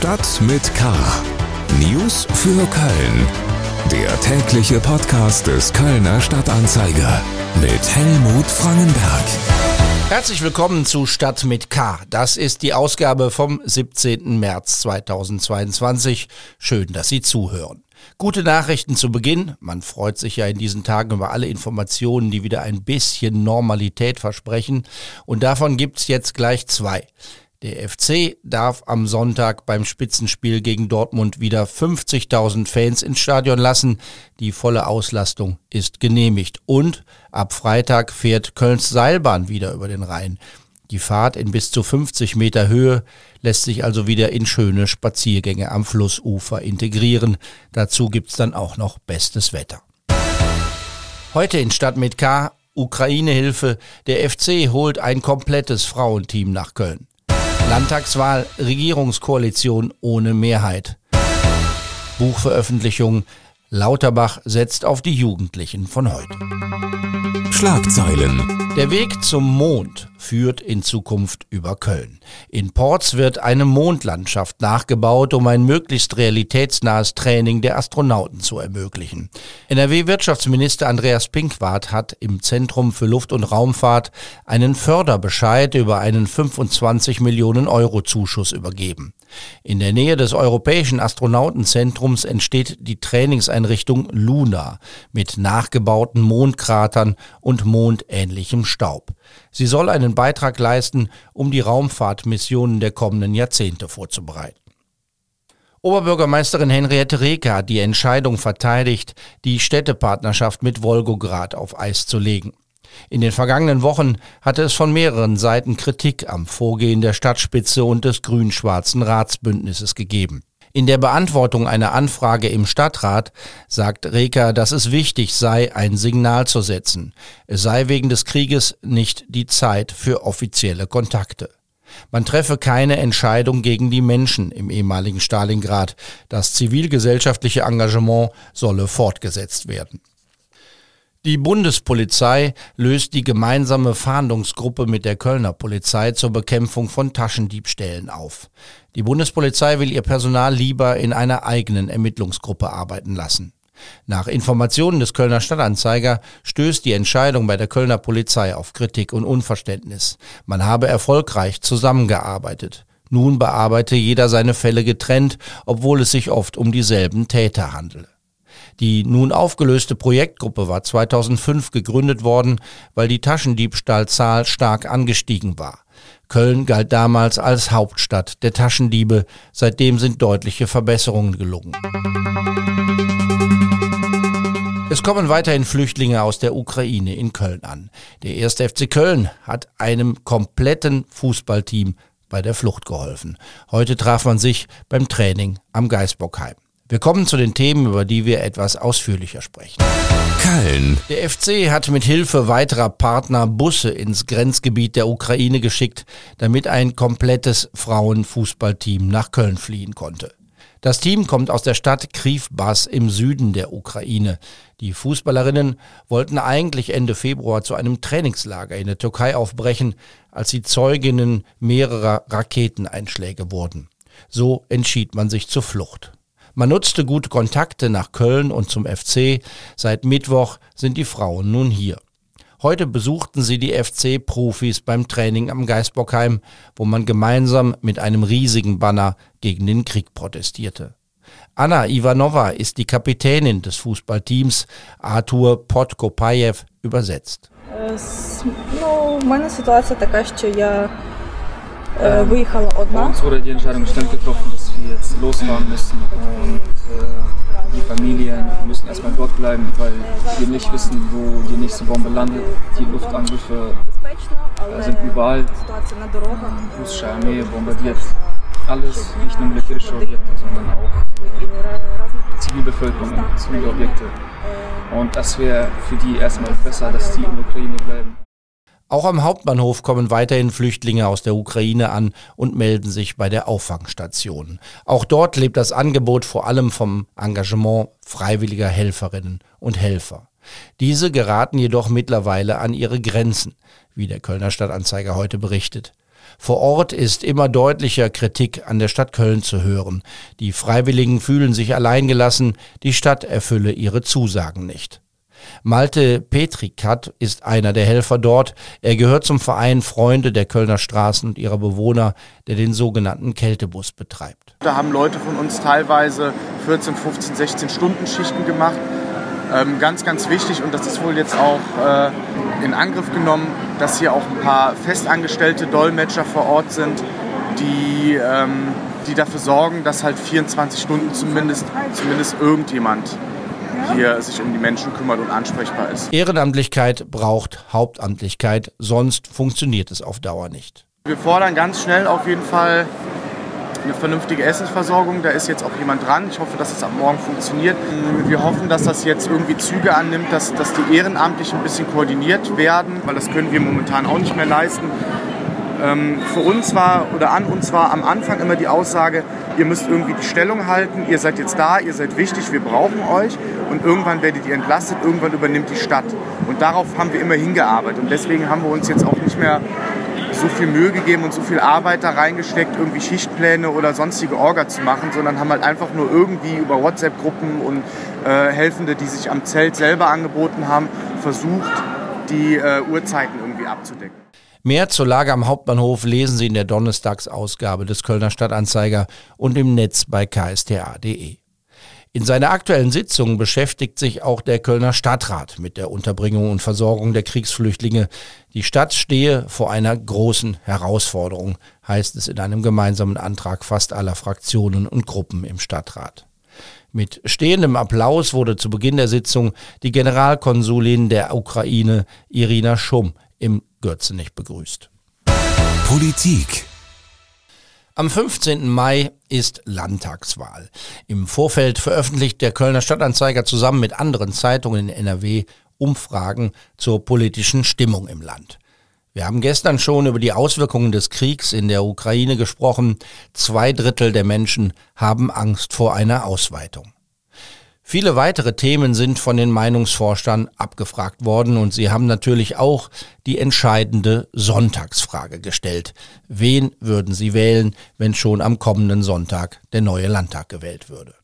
Stadt mit K. News für Köln. Der tägliche Podcast des Kölner Stadtanzeiger mit Helmut Frangenberg. Herzlich willkommen zu Stadt mit K. Das ist die Ausgabe vom 17. März 2022. Schön, dass Sie zuhören. Gute Nachrichten zu Beginn. Man freut sich ja in diesen Tagen über alle Informationen, die wieder ein bisschen Normalität versprechen. Und davon gibt's jetzt gleich zwei. Der FC darf am Sonntag beim Spitzenspiel gegen Dortmund wieder 50.000 Fans ins Stadion lassen. Die volle Auslastung ist genehmigt. Und ab Freitag fährt Kölns Seilbahn wieder über den Rhein. Die Fahrt in bis zu 50 Meter Höhe lässt sich also wieder in schöne Spaziergänge am Flussufer integrieren. Dazu gibt's dann auch noch bestes Wetter. Heute in Stadt mit K Ukraine-Hilfe. Der FC holt ein komplettes Frauenteam nach Köln. Landtagswahl, Regierungskoalition ohne Mehrheit. Buchveröffentlichung, Lauterbach setzt auf die Jugendlichen von heute. Schlagzeilen. Der Weg zum Mond führt in Zukunft über Köln. In Ports wird eine Mondlandschaft nachgebaut, um ein möglichst realitätsnahes Training der Astronauten zu ermöglichen. NRW-Wirtschaftsminister Andreas Pinkwart hat im Zentrum für Luft- und Raumfahrt einen Förderbescheid über einen 25 Millionen Euro Zuschuss übergeben. In der Nähe des Europäischen Astronautenzentrums entsteht die Trainingseinrichtung Luna mit nachgebauten Mondkratern und mondähnlichem Staub. Sie soll einen Beitrag leisten, um die Raumfahrtmissionen der kommenden Jahrzehnte vorzubereiten. Oberbürgermeisterin Henriette Reker hat die Entscheidung verteidigt, die Städtepartnerschaft mit Wolgograd auf Eis zu legen. In den vergangenen Wochen hatte es von mehreren Seiten Kritik am Vorgehen der Stadtspitze und des grün-schwarzen Ratsbündnisses gegeben. In der Beantwortung einer Anfrage im Stadtrat sagt Reker, dass es wichtig sei, ein Signal zu setzen. Es sei wegen des Krieges nicht die Zeit für offizielle Kontakte. Man treffe keine Entscheidung gegen die Menschen im ehemaligen Stalingrad. Das zivilgesellschaftliche Engagement solle fortgesetzt werden. Die Bundespolizei löst die gemeinsame Fahndungsgruppe mit der Kölner Polizei zur Bekämpfung von Taschendiebstählen auf. Die Bundespolizei will ihr Personal lieber in einer eigenen Ermittlungsgruppe arbeiten lassen. Nach Informationen des Kölner Stadtanzeiger stößt die Entscheidung bei der Kölner Polizei auf Kritik und Unverständnis. Man habe erfolgreich zusammengearbeitet. Nun bearbeite jeder seine Fälle getrennt, obwohl es sich oft um dieselben Täter handele. Die nun aufgelöste Projektgruppe war 2005 gegründet worden, weil die Taschendiebstahlzahl stark angestiegen war. Köln galt damals als Hauptstadt der Taschendiebe. Seitdem sind deutliche Verbesserungen gelungen. Es kommen weiterhin Flüchtlinge aus der Ukraine in Köln an. Der erste FC Köln hat einem kompletten Fußballteam bei der Flucht geholfen. Heute traf man sich beim Training am Geisbockheim. Wir kommen zu den Themen, über die wir etwas ausführlicher sprechen. Köln. Der FC hat mit Hilfe weiterer Partner Busse ins Grenzgebiet der Ukraine geschickt, damit ein komplettes Frauenfußballteam nach Köln fliehen konnte. Das Team kommt aus der Stadt Krivbas im Süden der Ukraine. Die Fußballerinnen wollten eigentlich Ende Februar zu einem Trainingslager in der Türkei aufbrechen, als sie Zeuginnen mehrerer Raketeneinschläge wurden. So entschied man sich zur Flucht. Man nutzte gute Kontakte nach Köln und zum FC. Seit Mittwoch sind die Frauen nun hier. Heute besuchten sie die FC-Profis beim Training am Geisbockheim, wo man gemeinsam mit einem riesigen Banner gegen den Krieg protestierte. Anna Ivanova ist die Kapitänin des Fußballteams, Arthur Podkopajew übersetzt. Ну, в мене ситуація така, що я äh, виїхала одна. Uns wurde die Entscheidung die jetzt losfahren müssen und äh, die Familien müssen erstmal dort bleiben, weil wir nicht wissen, wo die nächste Bombe landet. Die Luftangriffe äh, sind überall. Die russische Armee bombardiert alles, nicht nur militärische Objekte, sondern auch Zivilbevölkerung, Zivilobjekte. Und das wäre für die erstmal besser, dass die in der Ukraine bleiben. Auch am Hauptbahnhof kommen weiterhin Flüchtlinge aus der Ukraine an und melden sich bei der Auffangstation. Auch dort lebt das Angebot vor allem vom Engagement freiwilliger Helferinnen und Helfer. Diese geraten jedoch mittlerweile an ihre Grenzen, wie der Kölner Stadtanzeiger heute berichtet. Vor Ort ist immer deutlicher Kritik an der Stadt Köln zu hören. Die Freiwilligen fühlen sich alleingelassen, die Stadt erfülle ihre Zusagen nicht. Malte Petrikat ist einer der Helfer dort. Er gehört zum Verein Freunde der Kölner Straßen und ihrer Bewohner, der den sogenannten Kältebus betreibt. Da haben Leute von uns teilweise 14, 15, 16 Stunden Schichten gemacht. Ähm, ganz, ganz wichtig und das ist wohl jetzt auch äh, in Angriff genommen, dass hier auch ein paar festangestellte Dolmetscher vor Ort sind, die, ähm, die dafür sorgen, dass halt 24 Stunden zumindest, zumindest irgendjemand hier sich um die Menschen kümmert und ansprechbar ist. Ehrenamtlichkeit braucht Hauptamtlichkeit, sonst funktioniert es auf Dauer nicht. Wir fordern ganz schnell auf jeden Fall eine vernünftige Essensversorgung. Da ist jetzt auch jemand dran. Ich hoffe, dass es ab morgen funktioniert. Wir hoffen, dass das jetzt irgendwie Züge annimmt, dass, dass die Ehrenamtlichen ein bisschen koordiniert werden, weil das können wir momentan auch nicht mehr leisten. Ähm, für uns war oder an uns war am Anfang immer die Aussage, ihr müsst irgendwie die Stellung halten, ihr seid jetzt da, ihr seid wichtig, wir brauchen euch und irgendwann werdet ihr entlastet, irgendwann übernimmt die Stadt. Und darauf haben wir immer hingearbeitet und deswegen haben wir uns jetzt auch nicht mehr so viel Mühe gegeben und so viel Arbeit da reingesteckt, irgendwie Schichtpläne oder sonstige Orga zu machen, sondern haben halt einfach nur irgendwie über WhatsApp-Gruppen und äh, Helfende, die sich am Zelt selber angeboten haben, versucht, die äh, Uhrzeiten irgendwie abzudecken. Mehr zur Lage am Hauptbahnhof lesen Sie in der Donnerstagsausgabe des Kölner Stadtanzeiger und im Netz bei ksta.de. In seiner aktuellen Sitzung beschäftigt sich auch der Kölner Stadtrat mit der Unterbringung und Versorgung der Kriegsflüchtlinge. Die Stadt stehe vor einer großen Herausforderung, heißt es in einem gemeinsamen Antrag fast aller Fraktionen und Gruppen im Stadtrat. Mit stehendem Applaus wurde zu Beginn der Sitzung die Generalkonsulin der Ukraine Irina Schumm im Gürzenich begrüßt. Politik am 15. Mai ist Landtagswahl. Im Vorfeld veröffentlicht der Kölner Stadtanzeiger zusammen mit anderen Zeitungen in NRW Umfragen zur politischen Stimmung im Land. Wir haben gestern schon über die Auswirkungen des Kriegs in der Ukraine gesprochen. Zwei Drittel der Menschen haben Angst vor einer Ausweitung. Viele weitere Themen sind von den Meinungsforschern abgefragt worden und sie haben natürlich auch die entscheidende Sonntagsfrage gestellt. Wen würden sie wählen, wenn schon am kommenden Sonntag der neue Landtag gewählt würde?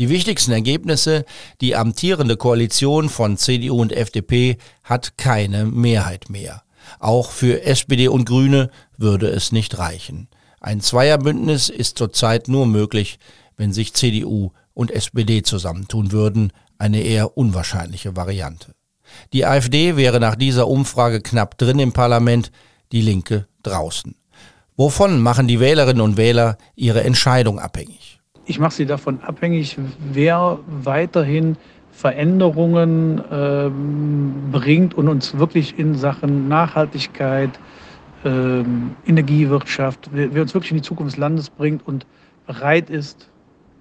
Die wichtigsten Ergebnisse, die amtierende Koalition von CDU und FDP hat keine Mehrheit mehr. Auch für SPD und Grüne würde es nicht reichen. Ein Zweierbündnis ist zurzeit nur möglich, wenn sich CDU und SPD zusammentun würden, eine eher unwahrscheinliche Variante. Die AfD wäre nach dieser Umfrage knapp drin im Parlament, die Linke draußen. Wovon machen die Wählerinnen und Wähler ihre Entscheidung abhängig? Ich mache sie davon abhängig, wer weiterhin Veränderungen ähm, bringt und uns wirklich in Sachen Nachhaltigkeit, ähm, Energiewirtschaft, wer, wer uns wirklich in die Zukunft des Landes bringt und bereit ist,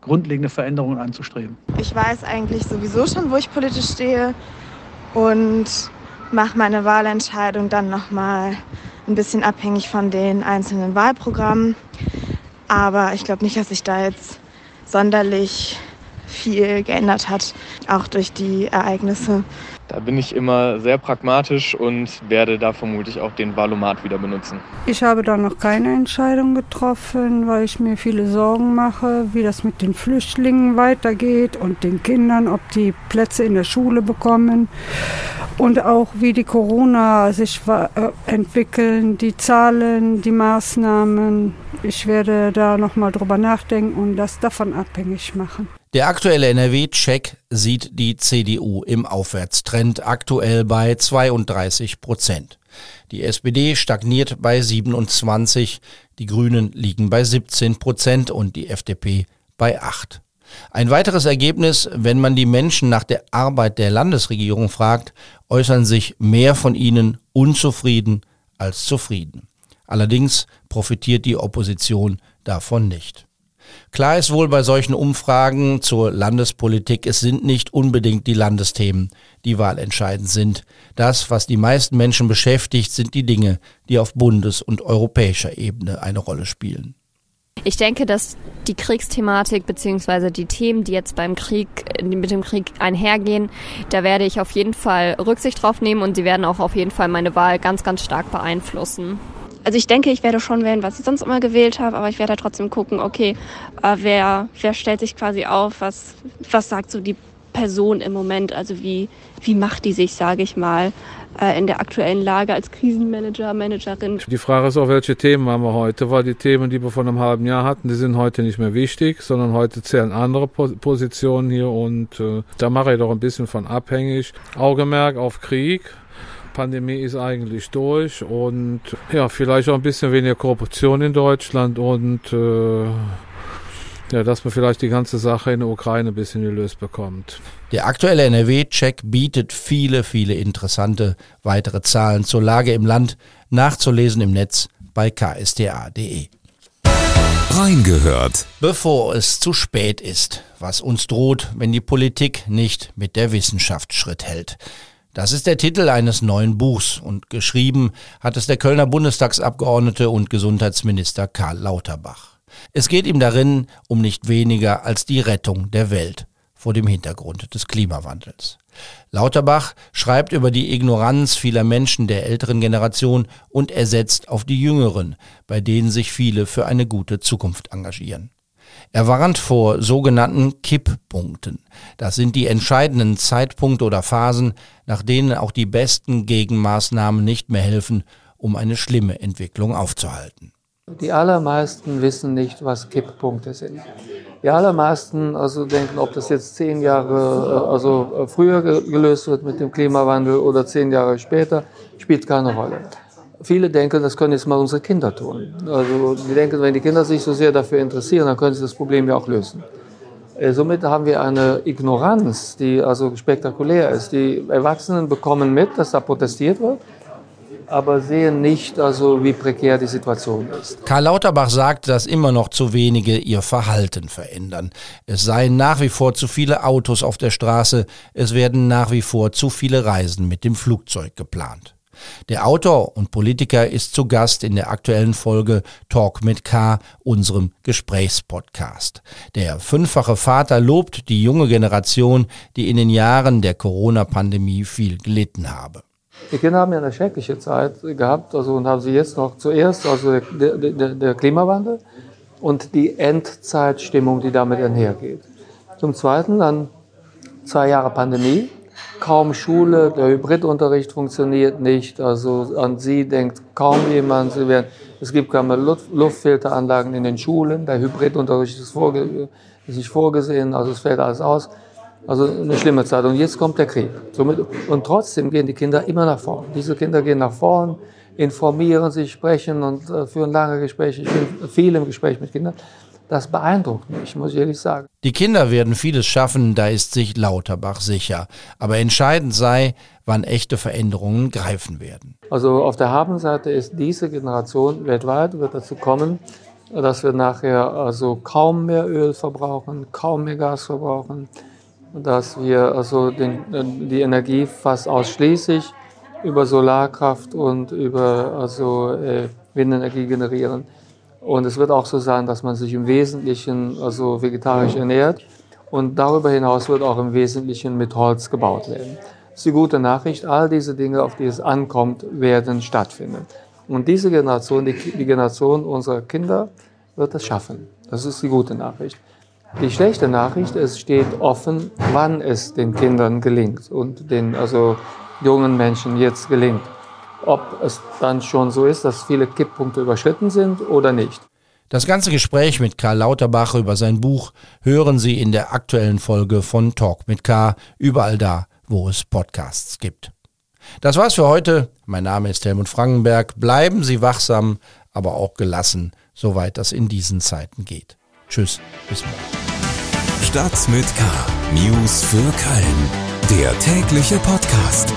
grundlegende Veränderungen anzustreben. Ich weiß eigentlich sowieso schon, wo ich politisch stehe und mache meine Wahlentscheidung dann nochmal ein bisschen abhängig von den einzelnen Wahlprogrammen. Aber ich glaube nicht, dass sich da jetzt sonderlich viel geändert hat, auch durch die Ereignisse. Da bin ich immer sehr pragmatisch und werde da vermutlich auch den Valomat wieder benutzen. Ich habe da noch keine Entscheidung getroffen, weil ich mir viele Sorgen mache, wie das mit den Flüchtlingen weitergeht und den Kindern, ob die Plätze in der Schule bekommen und auch wie die Corona sich äh, entwickeln, die Zahlen, die Maßnahmen. Ich werde da noch mal drüber nachdenken und das davon abhängig machen. Der aktuelle NRW-Check sieht die CDU im Aufwärtstrend aktuell bei 32 Prozent. Die SPD stagniert bei 27, die Grünen liegen bei 17 Prozent und die FDP bei 8. Ein weiteres Ergebnis, wenn man die Menschen nach der Arbeit der Landesregierung fragt, äußern sich mehr von ihnen unzufrieden als zufrieden. Allerdings profitiert die Opposition davon nicht. Klar ist wohl bei solchen Umfragen zur Landespolitik, es sind nicht unbedingt die Landesthemen, die wahlentscheidend sind. Das, was die meisten Menschen beschäftigt, sind die Dinge, die auf bundes- und europäischer Ebene eine Rolle spielen. Ich denke, dass die Kriegsthematik beziehungsweise die Themen, die jetzt beim Krieg, mit dem Krieg einhergehen, da werde ich auf jeden Fall Rücksicht drauf nehmen und sie werden auch auf jeden Fall meine Wahl ganz, ganz stark beeinflussen. also ich denke, ich werde schon wählen, was ich sonst immer gewählt habe, aber ich werde trotzdem gucken, okay, äh, wer, wer stellt sich quasi auf, was, was sagt so die Person im Moment, also wie, wie macht die sich, sage ich mal, äh, in der aktuellen Lage als Krisenmanager, Managerin. Die Frage ist auch, welche Themen haben wir heute, weil die Themen, die wir vor einem halben Jahr hatten, die sind heute nicht mehr wichtig, sondern heute zählen andere Positionen hier und äh, da mache ich doch ein bisschen von abhängig. Augenmerk auf Krieg. Pandemie ist eigentlich durch und ja, vielleicht auch ein bisschen weniger Korruption in Deutschland und äh, ja, dass man vielleicht die ganze Sache in der Ukraine ein bisschen gelöst bekommt. Der aktuelle NRW-Check bietet viele, viele interessante weitere Zahlen zur Lage im Land, nachzulesen im Netz bei ksta.de. Reingehört. Bevor es zu spät ist, was uns droht, wenn die Politik nicht mit der Wissenschaft Schritt hält. Das ist der Titel eines neuen Buchs und geschrieben hat es der Kölner Bundestagsabgeordnete und Gesundheitsminister Karl Lauterbach. Es geht ihm darin um nicht weniger als die Rettung der Welt vor dem Hintergrund des Klimawandels. Lauterbach schreibt über die Ignoranz vieler Menschen der älteren Generation und er setzt auf die jüngeren, bei denen sich viele für eine gute Zukunft engagieren. Er warnt vor sogenannten Kipppunkten. Das sind die entscheidenden Zeitpunkte oder Phasen, nach denen auch die besten Gegenmaßnahmen nicht mehr helfen, um eine schlimme Entwicklung aufzuhalten. Die allermeisten wissen nicht, was Kipppunkte sind. Die allermeisten also denken, ob das jetzt zehn Jahre äh, also äh, früher gelöst wird mit dem Klimawandel oder zehn Jahre später, spielt keine Rolle. Viele denken, das können jetzt mal unsere Kinder tun. Also die denken, wenn die Kinder sich so sehr dafür interessieren, dann können sie das Problem ja auch lösen. Äh, somit haben wir eine Ignoranz, die also spektakulär ist. Die Erwachsenen bekommen mit, dass da protestiert wird, aber sehen nicht, also wie prekär die Situation ist. Karl Lauterbach sagt, dass immer noch zu wenige ihr Verhalten verändern. Es seien nach wie vor zu viele Autos auf der Straße, es werden nach wie vor zu viele Reisen mit dem Flugzeug geplant. Der Autor und Politiker ist zu Gast in der aktuellen Folge Talk mit K, unserem Gesprächspodcast. Der fünffache Vater lobt die junge Generation, die in den Jahren der Corona-Pandemie viel gelitten habe. Die Kinder haben ja eine schreckliche Zeit gehabt, also und haben sie jetzt noch zuerst, also der, der, der Klimawandel und die Endzeitstimmung, die damit einhergeht. Zum Zweiten dann zwei Jahre Pandemie, kaum Schule, der Hybridunterricht funktioniert nicht. Also an sie denkt kaum jemand. Sie werden, es gibt keine Luft, Luftfilteranlagen in den Schulen. Der Hybridunterricht ist, vorge, ist nicht vorgesehen, also es fällt alles aus. Also eine schlimme Zeit. Und jetzt kommt der Krieg. Somit, und trotzdem gehen die Kinder immer nach vorn. Diese Kinder gehen nach vorn, informieren sich, sprechen und äh, führen lange Gespräche. Ich bin viel im Gespräch mit Kindern. Das beeindruckt mich, muss ich ehrlich sagen. Die Kinder werden vieles schaffen, da ist sich Lauterbach sicher. Aber entscheidend sei, wann echte Veränderungen greifen werden. Also auf der Habenseite ist diese Generation weltweit wird dazu kommen, dass wir nachher also kaum mehr Öl verbrauchen, kaum mehr Gas verbrauchen, dass wir also den, die Energie fast ausschließlich über Solarkraft und über also äh, Windenergie generieren. Und es wird auch so sein, dass man sich im Wesentlichen also vegetarisch ernährt. Und darüber hinaus wird auch im Wesentlichen mit Holz gebaut werden. Das ist die gute Nachricht. All diese Dinge, auf die es ankommt, werden stattfinden. Und diese Generation, die, die Generation unserer Kinder, wird es schaffen. Das ist die gute Nachricht. Die schlechte Nachricht, es steht offen, wann es den Kindern gelingt und den also jungen Menschen jetzt gelingt ob es dann schon so ist, dass viele Kipppunkte überschritten sind oder nicht. Das ganze Gespräch mit Karl Lauterbach über sein Buch hören Sie in der aktuellen Folge von Talk mit K, überall da, wo es Podcasts gibt. Das war's für heute. Mein Name ist Helmut Frankenberg. Bleiben Sie wachsam, aber auch gelassen, soweit das in diesen Zeiten geht. Tschüss, bis morgen. Stadt mit K. News für Köln. Der tägliche Podcast.